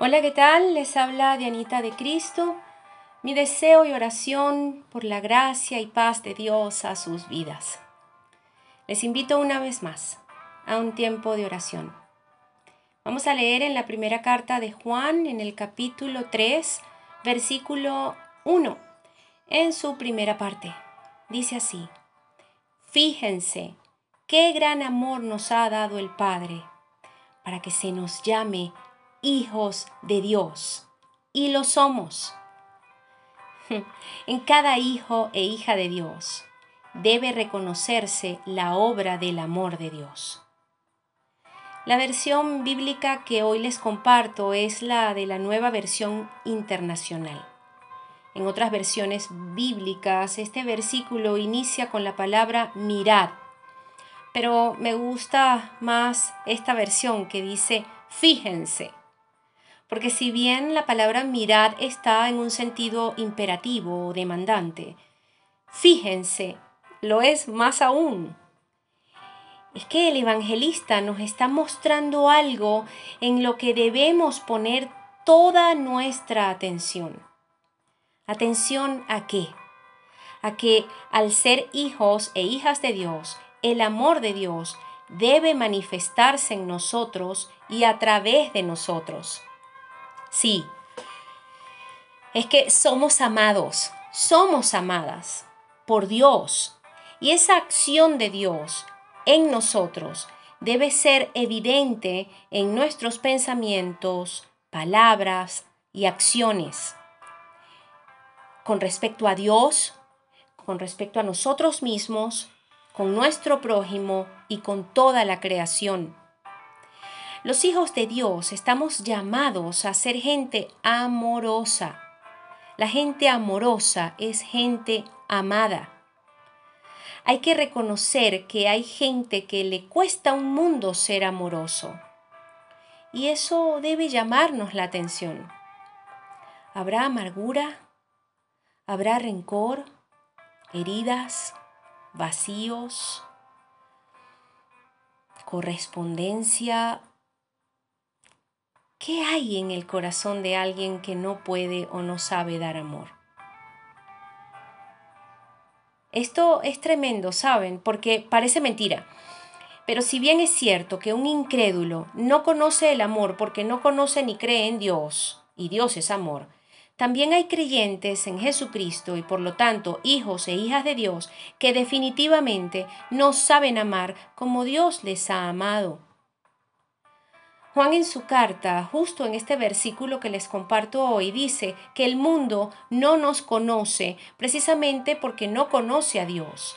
Hola, ¿qué tal? Les habla Dianita de Cristo. Mi deseo y oración por la gracia y paz de Dios a sus vidas. Les invito una vez más a un tiempo de oración. Vamos a leer en la primera carta de Juan, en el capítulo 3, versículo 1, en su primera parte. Dice así, Fíjense qué gran amor nos ha dado el Padre para que se nos llame hijos de Dios. Y lo somos. En cada hijo e hija de Dios debe reconocerse la obra del amor de Dios. La versión bíblica que hoy les comparto es la de la nueva versión internacional. En otras versiones bíblicas, este versículo inicia con la palabra mirad, pero me gusta más esta versión que dice fíjense. Porque si bien la palabra mirad está en un sentido imperativo o demandante, fíjense, lo es más aún. Es que el evangelista nos está mostrando algo en lo que debemos poner toda nuestra atención. ¿Atención a qué? A que al ser hijos e hijas de Dios, el amor de Dios debe manifestarse en nosotros y a través de nosotros. Sí, es que somos amados, somos amadas por Dios. Y esa acción de Dios en nosotros debe ser evidente en nuestros pensamientos, palabras y acciones. Con respecto a Dios, con respecto a nosotros mismos, con nuestro prójimo y con toda la creación. Los hijos de Dios estamos llamados a ser gente amorosa. La gente amorosa es gente amada. Hay que reconocer que hay gente que le cuesta un mundo ser amoroso. Y eso debe llamarnos la atención. ¿Habrá amargura? ¿Habrá rencor? ¿Heridas? ¿Vacíos? ¿Correspondencia ¿Qué hay en el corazón de alguien que no puede o no sabe dar amor? Esto es tremendo, ¿saben? Porque parece mentira. Pero si bien es cierto que un incrédulo no conoce el amor porque no conoce ni cree en Dios, y Dios es amor, también hay creyentes en Jesucristo y por lo tanto hijos e hijas de Dios que definitivamente no saben amar como Dios les ha amado. Juan en su carta, justo en este versículo que les comparto hoy, dice que el mundo no nos conoce precisamente porque no conoce a Dios.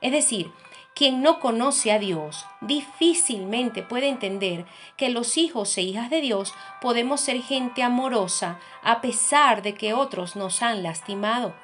Es decir, quien no conoce a Dios difícilmente puede entender que los hijos e hijas de Dios podemos ser gente amorosa a pesar de que otros nos han lastimado.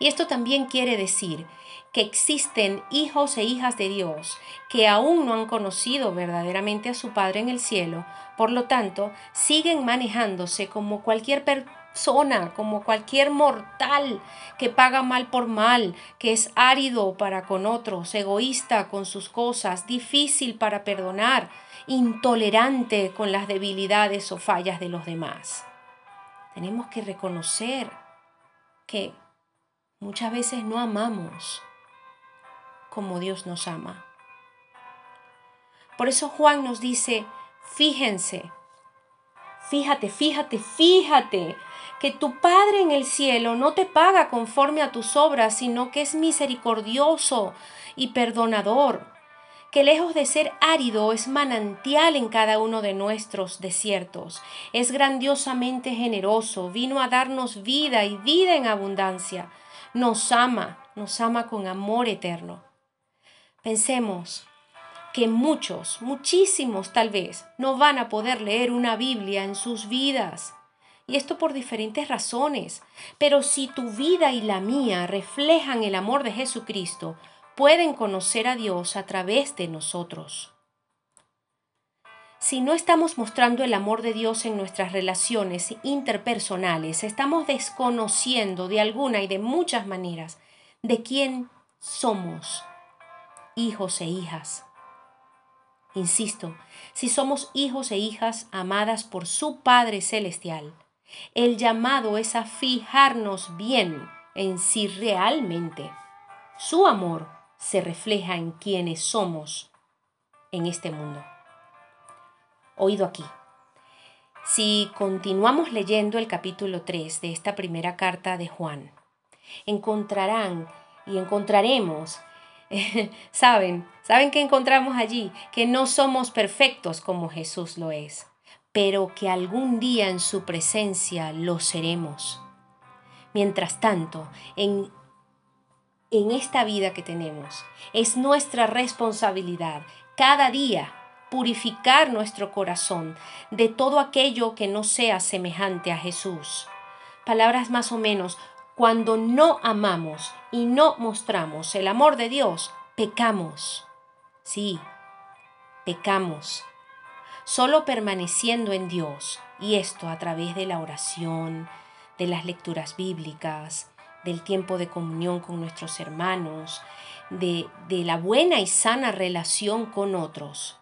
Y esto también quiere decir que existen hijos e hijas de Dios que aún no han conocido verdaderamente a su Padre en el cielo, por lo tanto, siguen manejándose como cualquier persona, como cualquier mortal que paga mal por mal, que es árido para con otros, egoísta con sus cosas, difícil para perdonar, intolerante con las debilidades o fallas de los demás. Tenemos que reconocer que muchas veces no amamos como Dios nos ama. Por eso Juan nos dice, fíjense, fíjate, fíjate, fíjate, que tu Padre en el cielo no te paga conforme a tus obras, sino que es misericordioso y perdonador, que lejos de ser árido es manantial en cada uno de nuestros desiertos, es grandiosamente generoso, vino a darnos vida y vida en abundancia, nos ama, nos ama con amor eterno. Pensemos que muchos, muchísimos tal vez, no van a poder leer una Biblia en sus vidas. Y esto por diferentes razones. Pero si tu vida y la mía reflejan el amor de Jesucristo, pueden conocer a Dios a través de nosotros. Si no estamos mostrando el amor de Dios en nuestras relaciones interpersonales, estamos desconociendo de alguna y de muchas maneras de quién somos hijos e hijas. Insisto, si somos hijos e hijas amadas por su Padre Celestial, el llamado es a fijarnos bien en si realmente su amor se refleja en quienes somos en este mundo. Oído aquí. Si continuamos leyendo el capítulo 3 de esta primera carta de Juan, encontrarán y encontraremos, saben, saben que encontramos allí, que no somos perfectos como Jesús lo es, pero que algún día en su presencia lo seremos. Mientras tanto, en, en esta vida que tenemos, es nuestra responsabilidad cada día purificar nuestro corazón de todo aquello que no sea semejante a Jesús. Palabras más o menos, cuando no amamos y no mostramos el amor de Dios, pecamos. Sí, pecamos. Solo permaneciendo en Dios, y esto a través de la oración, de las lecturas bíblicas, del tiempo de comunión con nuestros hermanos, de, de la buena y sana relación con otros,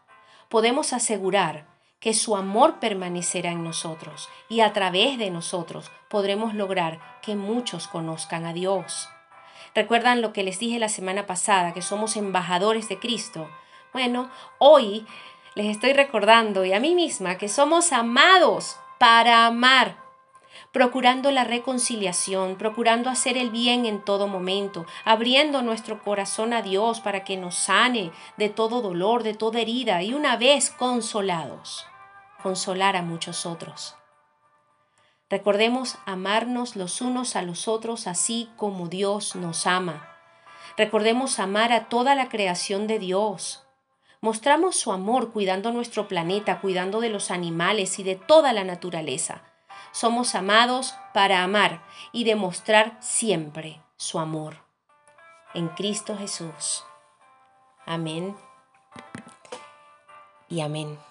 podemos asegurar que su amor permanecerá en nosotros y a través de nosotros podremos lograr que muchos conozcan a Dios. ¿Recuerdan lo que les dije la semana pasada, que somos embajadores de Cristo? Bueno, hoy les estoy recordando y a mí misma que somos amados para amar procurando la reconciliación, procurando hacer el bien en todo momento, abriendo nuestro corazón a Dios para que nos sane de todo dolor, de toda herida y una vez consolados, consolar a muchos otros. Recordemos amarnos los unos a los otros así como Dios nos ama. Recordemos amar a toda la creación de Dios. Mostramos su amor cuidando nuestro planeta, cuidando de los animales y de toda la naturaleza. Somos amados para amar y demostrar siempre su amor. En Cristo Jesús. Amén y amén.